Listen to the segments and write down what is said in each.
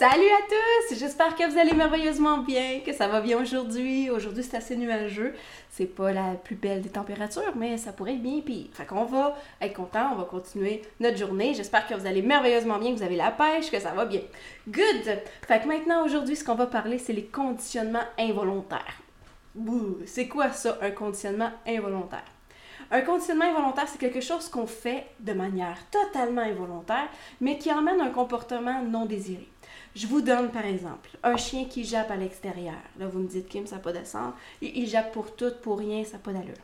Salut à tous! J'espère que vous allez merveilleusement bien, que ça va bien aujourd'hui. Aujourd'hui, c'est assez nuageux. C'est pas la plus belle des températures, mais ça pourrait être bien pire. Fait qu'on va être content, on va continuer notre journée. J'espère que vous allez merveilleusement bien, que vous avez la pêche, que ça va bien. Good! Fait que maintenant, aujourd'hui, ce qu'on va parler, c'est les conditionnements involontaires. C'est quoi ça, un conditionnement involontaire? Un conditionnement involontaire, c'est quelque chose qu'on fait de manière totalement involontaire, mais qui emmène un comportement non désiré. Je vous donne par exemple un chien qui jappe à l'extérieur. Là, vous me dites, Kim, ça n'a pas de. Il, jappe pour tout, pour rien, ça n'a pas d'allure.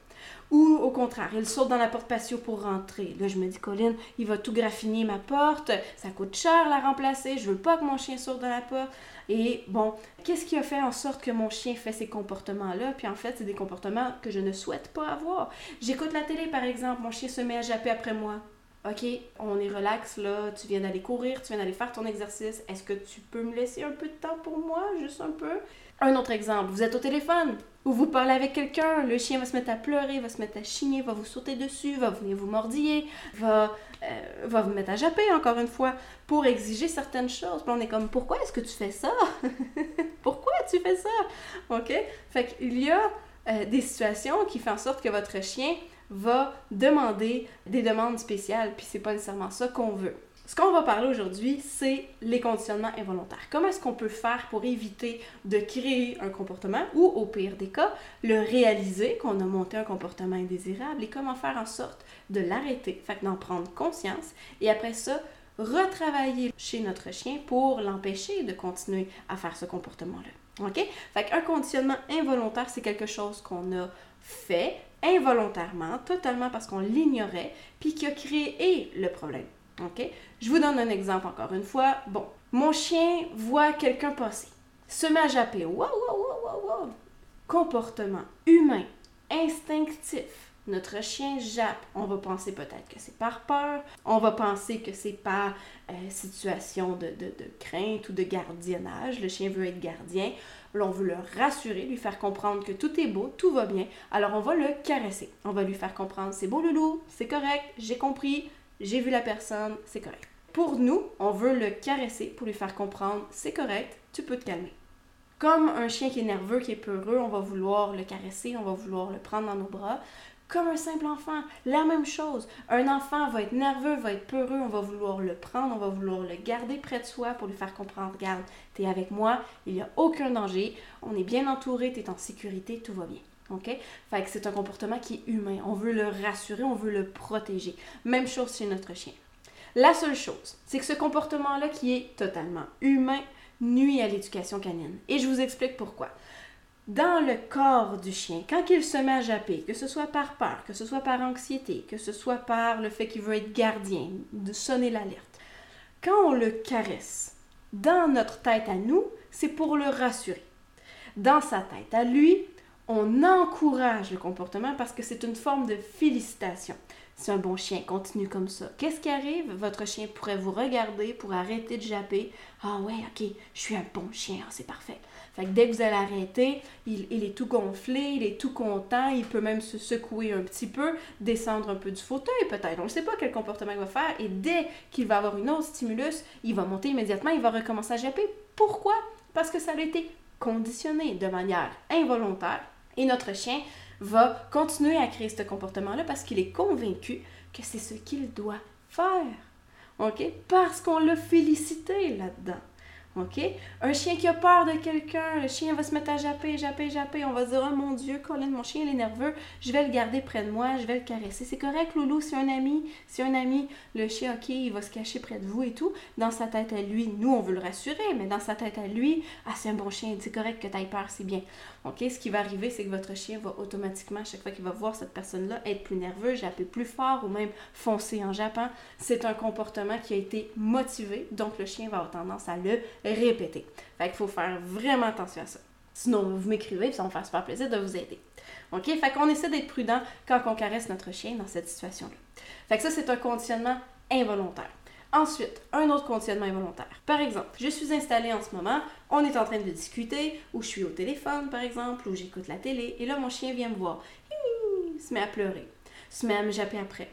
Ou au contraire, il saute dans la porte patio pour rentrer. Là, je me dis, Colin, il va tout graffiner ma porte. Ça coûte cher la remplacer. Je veux pas que mon chien saute dans la porte. Et bon, qu'est-ce qui a fait en sorte que mon chien fait ces comportements-là? Puis en fait, c'est des comportements que je ne souhaite pas avoir. J'écoute la télé, par exemple, mon chien se met à japper après moi. OK, on est relax là, tu viens d'aller courir, tu viens d'aller faire ton exercice. Est-ce que tu peux me laisser un peu de temps pour moi, juste un peu? Un autre exemple, vous êtes au téléphone ou vous parlez avec quelqu'un, le chien va se mettre à pleurer, va se mettre à chigner, va vous sauter dessus, va venir vous mordiller, va, euh, va vous mettre à japper encore une fois pour exiger certaines choses. Puis on est comme, pourquoi est-ce que tu fais ça? pourquoi tu fais ça? OK? Fait qu'il y a euh, des situations qui font en sorte que votre chien va demander des demandes spéciales, puis c'est pas nécessairement ça qu'on veut. Ce qu'on va parler aujourd'hui, c'est les conditionnements involontaires. Comment est-ce qu'on peut faire pour éviter de créer un comportement ou, au pire des cas, le réaliser qu'on a monté un comportement indésirable et comment faire en sorte de l'arrêter, fait d'en prendre conscience et après ça, retravailler chez notre chien pour l'empêcher de continuer à faire ce comportement-là. OK? Fait qu'un conditionnement involontaire, c'est quelque chose qu'on a fait involontairement, totalement parce qu'on l'ignorait, puis qui a créé le problème. OK? Je vous donne un exemple encore une fois. Bon, mon chien voit quelqu'un passer, se met à japper. Wow, wow, wow, wow, Comportement humain, instinctif. Notre chien jappe. On va penser peut-être que c'est par peur. On va penser que c'est par euh, situation de, crainte ou de gardiennage. Le chien veut être gardien. Là, on veut le rassurer, lui faire comprendre que tout est beau, tout va bien. Alors, on va le caresser. On va lui faire comprendre c'est beau, loulou, c'est correct, j'ai compris, j'ai vu la personne, c'est correct. Pour nous, on veut le caresser pour lui faire comprendre c'est correct, tu peux te calmer. Comme un chien qui est nerveux, qui est peureux, on va vouloir le caresser, on va vouloir le prendre dans nos bras. Comme un simple enfant, la même chose. Un enfant va être nerveux, va être peureux, on va vouloir le prendre, on va vouloir le garder près de soi pour lui faire comprendre, regarde, tu es avec moi, il n'y a aucun danger, on est bien entouré, tu es en sécurité, tout va bien. OK? Fait que c'est un comportement qui est humain. On veut le rassurer, on veut le protéger. Même chose chez notre chien. La seule chose, c'est que ce comportement-là qui est totalement humain nuit à l'éducation canine. Et je vous explique pourquoi. Dans le corps du chien, quand il se met à japper, que ce soit par peur, que ce soit par anxiété, que ce soit par le fait qu'il veut être gardien, de sonner l'alerte, quand on le caresse, dans notre tête à nous, c'est pour le rassurer. Dans sa tête à lui, on encourage le comportement parce que c'est une forme de félicitation. C'est un bon chien, continue comme ça. Qu'est-ce qui arrive? Votre chien pourrait vous regarder pour arrêter de japper. Ah ouais, ok, je suis un bon chien, ah, c'est parfait. Fait dès que vous allez arrêter, il, il, est tout gonflé, il est tout content, il peut même se secouer un petit peu, descendre un peu du fauteuil peut-être. On ne sait pas quel comportement il va faire. Et dès qu'il va avoir une autre stimulus, il va monter immédiatement, il va recommencer à japper. Pourquoi? Parce que ça a été conditionné de manière involontaire et notre chien va continuer à créer ce comportement-là parce qu'il est convaincu que c'est ce qu'il doit faire. OK? Parce qu'on l'a félicité là-dedans. OK? Un chien qui a peur de quelqu'un, le chien va se mettre à japper, japper, japper. On va dire Oh mon Dieu, Colin, mon chien il est nerveux, je vais le garder près de moi, je vais le caresser. C'est correct, Loulou, c'est un ami, c'est un ami. Le chien, OK, il va se cacher près de vous et tout. Dans sa tête à lui, nous, on veut le rassurer, mais dans sa tête à lui, ah, c'est un bon chien, c'est correct que tu aies peur, c'est bien. OK? Ce qui va arriver, c'est que votre chien va automatiquement, à chaque fois qu'il va voir cette personne-là, être plus nerveux, japper plus fort ou même foncer en jappant. C'est un comportement qui a été motivé, donc le chien va avoir tendance à le répéter. Fait qu'il faut faire vraiment attention à ça. Sinon, vous m'écrivez, ça va me faire super plaisir de vous aider. OK? Fait qu'on essaie d'être prudent quand on caresse notre chien dans cette situation-là. Fait que ça, c'est un conditionnement involontaire. Ensuite, un autre conditionnement involontaire. Par exemple, je suis installée en ce moment, on est en train de discuter, ou je suis au téléphone, par exemple, ou j'écoute la télé, et là, mon chien vient me voir. Il se met à pleurer, se met à me japper après.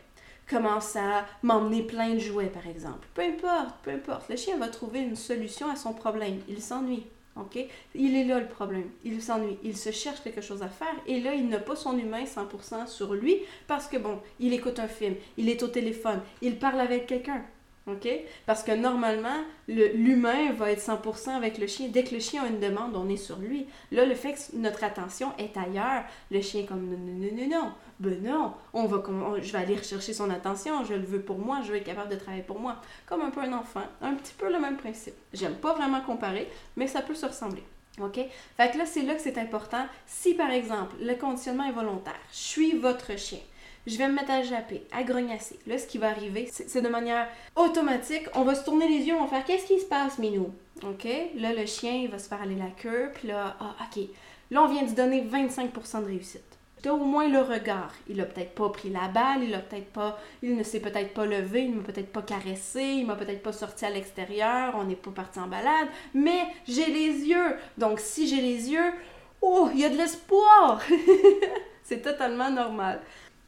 Commence à m'emmener plein de jouets, par exemple. Peu importe, peu importe. Le chien va trouver une solution à son problème. Il s'ennuie. OK? Il est là le problème. Il s'ennuie. Il se cherche quelque chose à faire. Et là, il n'a pas son humain 100% sur lui parce que, bon, il écoute un film, il est au téléphone, il parle avec quelqu'un. OK? Parce que normalement, l'humain va être 100% avec le chien. Dès que le chien a une demande, on est sur lui. Là, le fait que notre attention est ailleurs, le chien est comme non, non, non, non, non. Ben non, on va, je vais aller rechercher son attention, je le veux pour moi, je veux être capable de travailler pour moi. Comme un peu un enfant. Un petit peu le même principe. J'aime pas vraiment comparer, mais ça peut se ressembler. OK? Fait que là, c'est là que c'est important. Si, par exemple, le conditionnement est volontaire, je suis votre chien je vais me mettre à japper, à grognasser. Là, ce qui va arriver, c'est de manière automatique. On va se tourner les yeux, on va faire Qu'est-ce qui se passe, Minou? OK Là, le chien, il va se faire aller la queue, puis là, ah, OK. Là, on vient de donner 25% de réussite. Tu au moins le regard. Il a peut-être pas pris la balle, il a peut-être pas, il ne s'est peut-être pas levé, il m'a peut-être pas caressé, il m'a peut-être pas sorti à l'extérieur, on n'est pas parti en balade, mais j'ai les yeux. Donc si j'ai les yeux, oh, il y a de l'espoir. c'est totalement normal.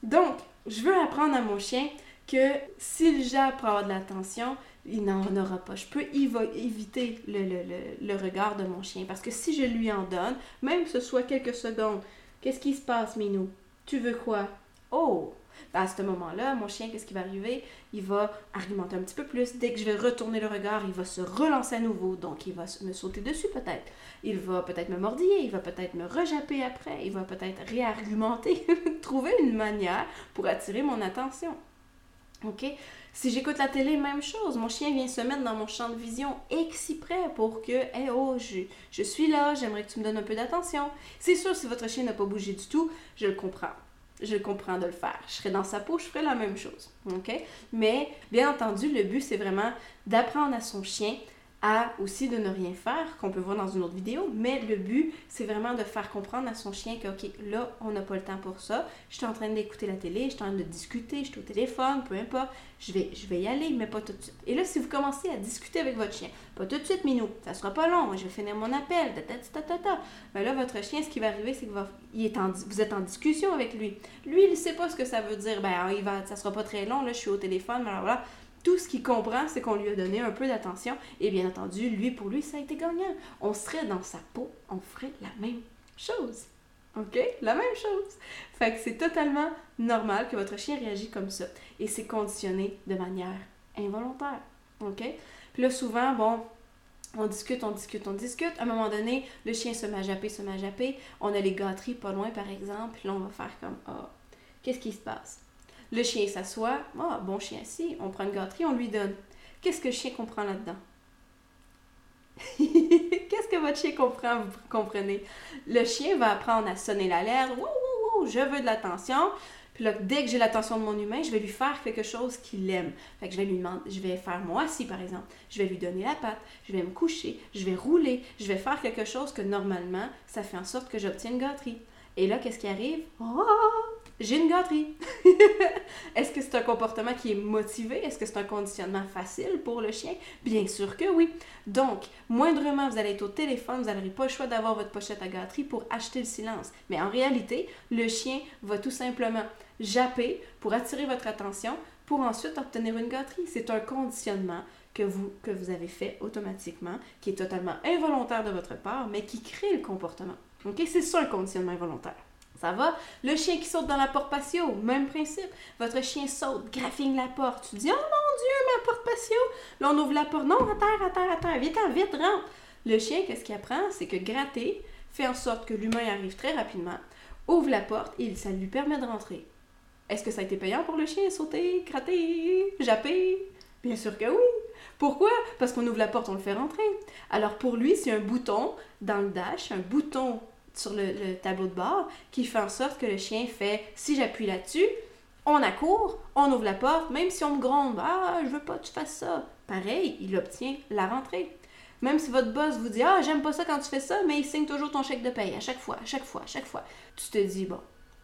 Donc, je veux apprendre à mon chien que s'il jappe pour avoir de l'attention, il n'en aura pas. Je peux éviter le, regard de mon chien. Parce que si je lui en donne, même que ce soit quelques secondes, qu'est-ce qui se passe, Minou? Tu veux quoi? Oh! À ce moment-là, mon chien, qu'est-ce qui va arriver? Il va argumenter un petit peu plus. Dès que je vais retourner le regard, il va se relancer à nouveau. Donc, il va me sauter dessus peut-être. Il va peut-être me mordiller, il va peut-être me rejapper après, il va peut-être réargumenter, trouver une manière pour attirer mon attention. OK? Si j'écoute la télé, même chose. Mon chien vient se mettre dans mon champ de vision exprès pour que, hé oh, je, je suis là, j'aimerais que tu me donnes un peu d'attention. C'est sûr, si votre chien n'a pas bougé du tout, je le comprends je comprends de le faire. Je serais dans sa peau, je ferais la même chose. Mais bien entendu, le but, c'est vraiment d'apprendre à son chien aussi de ne rien faire, qu'on peut voir dans une autre vidéo, mais le but, c'est vraiment de faire comprendre à son chien que, OK, là, on n'a pas le temps pour ça, je suis en train d'écouter la télé, je suis en train de discuter, je suis au téléphone, peu importe, je vais, y aller, mais pas tout de suite. Et là, si vous commencez à discuter avec votre chien, pas tout de suite, Minou, ça sera pas long, je vais finir mon appel, ta ta ta ta ben là, votre chien, ce qui va arriver, c'est que vous êtes en discussion avec lui. Lui, il ne sait pas ce que ça veut dire, ben, il va, ça sera pas très long, là, je suis au téléphone, voilà tout ce qu'il comprend, c'est qu'on lui a donné un peu d'attention. Et bien entendu, lui, pour lui, ça a été gagnant. On serait dans sa peau, on ferait la même chose. OK? La même chose. Fait que c'est totalement normal que votre chien réagisse comme ça. Et c'est conditionné de manière involontaire. OK? Puis là, souvent, bon, on discute, on discute, on discute. À un moment donné, le chien se met à se met à. On a les gâteries pas loin, par exemple. Puis là, on va faire comme, ah, oh, qu'est-ce qui se passe? Le chien s'assoit. Ah, bon chien, si. On prend une gâterie, on lui donne. Qu'est-ce que le chien comprend là-dedans? Qu'est-ce que votre chien comprend, vous comprenez? Le chien va apprendre à sonner l'alerte. Wouh, je veux de l'attention. Puis là, dès que j'ai l'attention de mon humain, je vais lui faire quelque chose qu'il aime. Fait que je vais lui demander, je vais faire moi assis par exemple. Je vais lui donner la patte, je vais me coucher, je vais rouler, je vais faire quelque chose que normalement, ça fait en sorte que j'obtiens une gâterie. Et là, qu'est-ce qui arrive? Oh! J'ai une gâterie. Est-ce que c'est un comportement qui est motivé? Est-ce que c'est un conditionnement facile pour le chien? Bien sûr que oui. Donc, moindrement, vous allez être au téléphone, vous n'aurez pas le choix d'avoir votre pochette à gâterie pour acheter le silence. Mais en réalité, le chien va tout simplement japper pour attirer votre attention pour ensuite obtenir une gâterie. C'est un conditionnement que vous, que vous avez fait automatiquement, qui est totalement involontaire de votre part, mais qui crée le comportement. C'est ça un conditionnement involontaire. Ça va? Le chien qui saute dans la porte patio, même principe. Votre chien saute, graffigne la porte. Tu dis, oh mon Dieu, ma porte patio. Là, on ouvre la porte. Non, à terre, à terre, à terre. Vite, vite, rentre. Le chien, qu'est-ce qu'il apprend? C'est que gratter fait en sorte que l'humain arrive très rapidement, ouvre la porte et ça lui permet de rentrer. Est-ce que ça a été payant pour le chien? Sauter, gratter, japper? Bien sûr que oui. Pourquoi? Parce qu'on ouvre la porte, on le fait rentrer. Alors pour lui, c'est un bouton dans le dash, un bouton sur le, tableau de bord qui fait en sorte que le chien fait si j'appuie là-dessus, on accourt, on ouvre la porte, même si on me gronde, ah, je veux pas que tu fasses ça. Pareil, il obtient la rentrée. Même si votre boss vous dit Ah, j'aime pas ça quand tu fais ça, mais il signe toujours ton chèque de paye à chaque fois, à chaque fois, à chaque fois. Tu te dis Bon,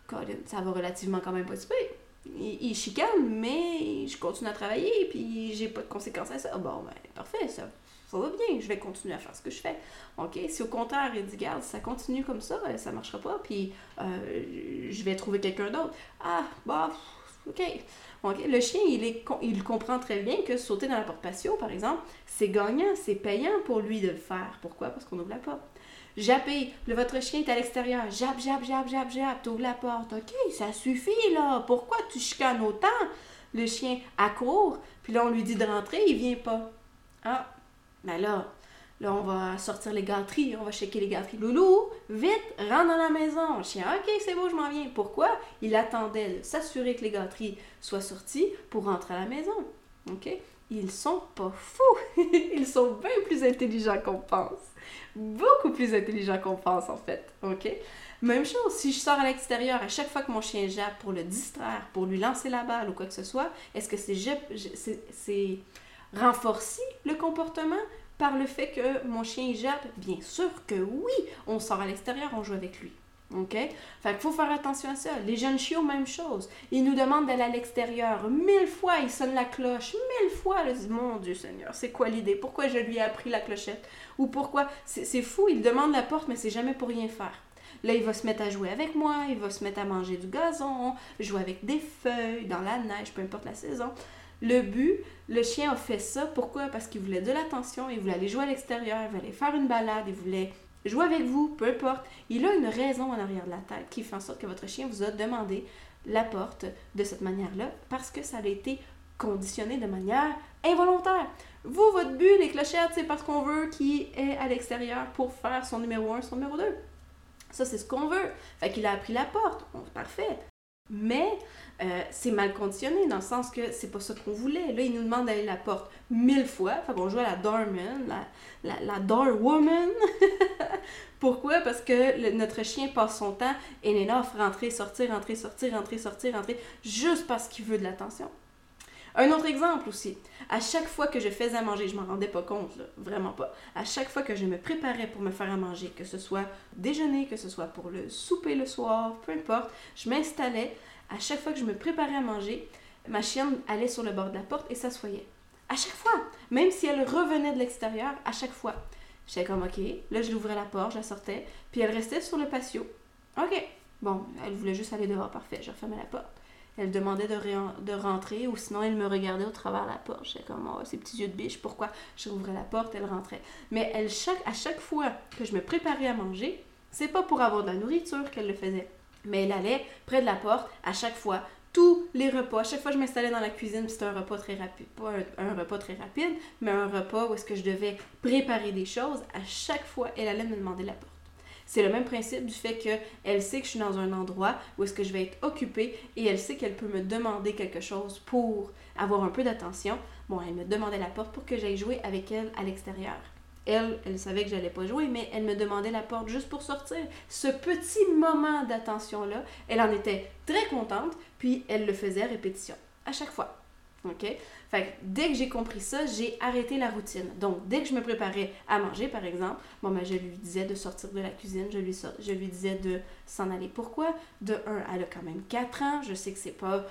Colin, ça va relativement quand même pas super. Il, il, chicane, mais je continue à travailler, puis j'ai pas de conséquences à ça. Bon, ben, parfait, ça ça va bien, je vais continuer à faire ce que je fais. OK? Si au contraire, il dit, garde, ça continue comme ça, euh, ça marchera pas, puis euh, je vais trouver quelqu'un d'autre. Ah, bah, OK. Le chien, il, est, il comprend très bien que sauter dans la porte patio, par exemple, c'est gagnant, c'est payant pour lui de le faire. Pourquoi? Parce qu'on ouvre la porte. Japper, le, votre chien est à l'extérieur. Jap, jap, jap, jap, jap, t'ouvres la porte. OK, ça suffit, là. Pourquoi tu chicanes autant? Le chien accourt, puis là, on lui dit de rentrer, il vient pas. Ah, ben là, Là, on va sortir les gâteries, on va checker les gâteries. Loulou, vite, rentre dans la maison. Le chien, ok, c'est bon, je m'en viens. Pourquoi? Il attendait de s'assurer que les gâteries soient sorties pour rentrer à la maison. Ok? Ils sont pas fous. Ils sont bien plus intelligents qu'on pense. Beaucoup plus intelligents qu'on pense, en fait. Ok? Même chose, si je sors à l'extérieur à chaque fois que mon chien jappe pour le distraire, pour lui lancer la balle ou quoi que ce soit, est-ce que c'est renforcer le comportement par le fait que mon chien jappe? Bien sûr que oui. On sort à l'extérieur, on joue avec lui. OK? Fait qu'il faut faire attention à ça. Les jeunes chiots, même chose. Ils nous demandent d'aller à l'extérieur. Mille fois, ils sonnent la cloche. Mille fois, ils disent Mon Dieu Seigneur, c'est quoi l'idée? Pourquoi je lui ai appris la clochette? Ou pourquoi? C'est fou, il demande la porte, mais c'est jamais pour rien faire. Là, il va se mettre à jouer avec moi, il va se mettre à manger du gazon, jouer avec des feuilles, dans la neige, peu importe la saison. Le but, le chien a fait ça. Pourquoi? Parce qu'il voulait de l'attention, il voulait aller jouer à l'extérieur, il voulait faire une balade, il voulait jouer avec vous, peu importe. Il a une raison en arrière de la tête qui fait en sorte que votre chien vous a demandé la porte de cette manière-là parce que ça a été conditionné de manière involontaire. Vous, votre but, les clochettes, c'est parce qu'on veut qu'il est à l'extérieur pour faire son numéro 1, son numéro 2. Ça, c'est ce qu'on veut. Fait qu'il a appris la porte. parfait. Mais euh, c'est mal conditionné dans le sens que c'est pas ça qu'on voulait. Là, il nous demande d'aller la porte mille fois. Fait qu'on joue à la Doorman, la, la, Doorwoman. Pourquoi? Parce que notre chien passe son temps et là, rentrer, sortir, rentrer, sortir, rentrer, sortir, rentrer, juste parce qu'il veut de l'attention. Un autre exemple aussi, à chaque fois que je faisais à manger, je m'en rendais pas compte, vraiment pas. À chaque fois que je me préparais pour me faire à manger, que ce soit déjeuner, que ce soit pour le souper le soir, peu importe, je m'installais à chaque fois que je me préparais à manger, ma chienne allait sur le bord de la porte et s'assoyait. À chaque fois, même si elle revenait de l'extérieur, à chaque fois. J'étais comme, OK, là, je l'ouvrais la porte, je la sortais, puis elle restait sur le patio. OK, bon, elle voulait juste aller dehors, parfait, je refermais la porte. Elle demandait de, rentrer ou sinon elle me regardait au travers de la porte. J'étais comme, oh, ses petits yeux de biche, pourquoi? Je rouvrais la porte, elle rentrait. Mais elle, chaque, à chaque fois que je me préparais à manger, c'est pas pour avoir de la nourriture qu'elle le faisait. Mais elle allait près de la porte à chaque fois, tous les repas. À chaque fois que je m'installais dans la cuisine, c'était un repas très rapide. Pas un, repas très rapide, mais un repas où est-ce que je devais préparer des choses. À chaque fois, elle allait me demander la porte. C'est le même principe du fait qu'elle sait que je suis dans un endroit où est-ce que je vais être occupée et elle sait qu'elle peut me demander quelque chose pour avoir un peu d'attention. Bon, elle me demandait la porte pour que j'aille jouer avec elle à l'extérieur. Elle, elle savait que j'allais pas jouer, mais elle me demandait la porte juste pour sortir. Ce petit moment d'attention-là, elle en était très contente, puis elle le faisait à répétition, à chaque fois. OK? Fait dès que j'ai compris ça, j'ai arrêté la routine. Donc, dès que je me préparais à manger, par exemple, bon, ben, je lui disais de sortir de la cuisine, je lui, disais de s'en aller. Pourquoi? De un, elle a quand même 4 ans, je sais que c'est pas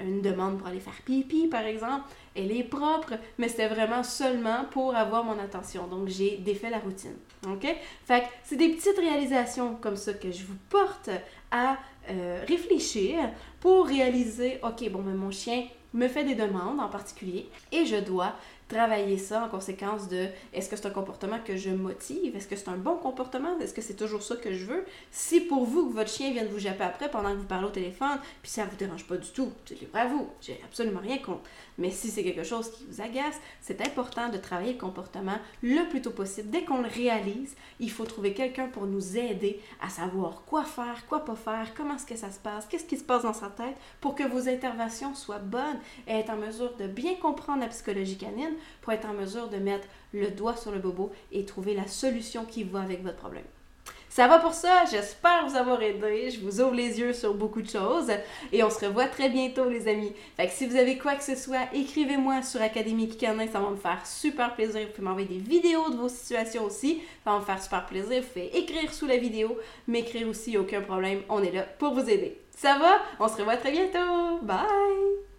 une demande pour aller faire pipi, par exemple. Elle est propre, mais c'était vraiment seulement pour avoir mon attention. Donc, j'ai défait la routine. OK? Fait que c'est des petites réalisations comme ça que je vous porte à euh, réfléchir pour réaliser, OK, bon, mais mon chien me fait des demandes en particulier et je dois travailler ça en conséquence de est-ce que c'est un comportement que je motive? Est-ce que c'est un bon comportement? Est-ce que c'est toujours ça que je veux? Si pour vous que votre chien vienne vous japper après pendant que vous parlez au téléphone, puis ça vous dérange pas du tout, c'est libre à vous. J'ai absolument rien contre. Mais si c'est quelque chose qui vous agace, c'est important de travailler le comportement le plus tôt possible. Dès qu'on le réalise, il faut trouver quelqu'un pour nous aider à savoir quoi faire, quoi pas faire, comment est-ce que ça se passe, qu'est-ce qui se passe dans sa tête pour que vos interventions soient bonnes et être en mesure de bien comprendre la psychologie canine pour être en mesure de mettre le doigt sur le bobo et trouver la solution qui va avec votre problème. Ça va pour ça, j'espère vous avoir aidé, je vous ouvre les yeux sur beaucoup de choses et on se revoit très bientôt les amis. Fait que si vous avez quoi que ce soit, écrivez-moi sur Académie Kikanin, ça va me faire super plaisir. Vous pouvez m'envoyer des vidéos de vos situations aussi, ça va me faire super plaisir. Vous pouvez écrire sous la vidéo, m'écrire aussi, aucun problème, on est là pour vous aider. Ça va? On se revoit très bientôt. Bye!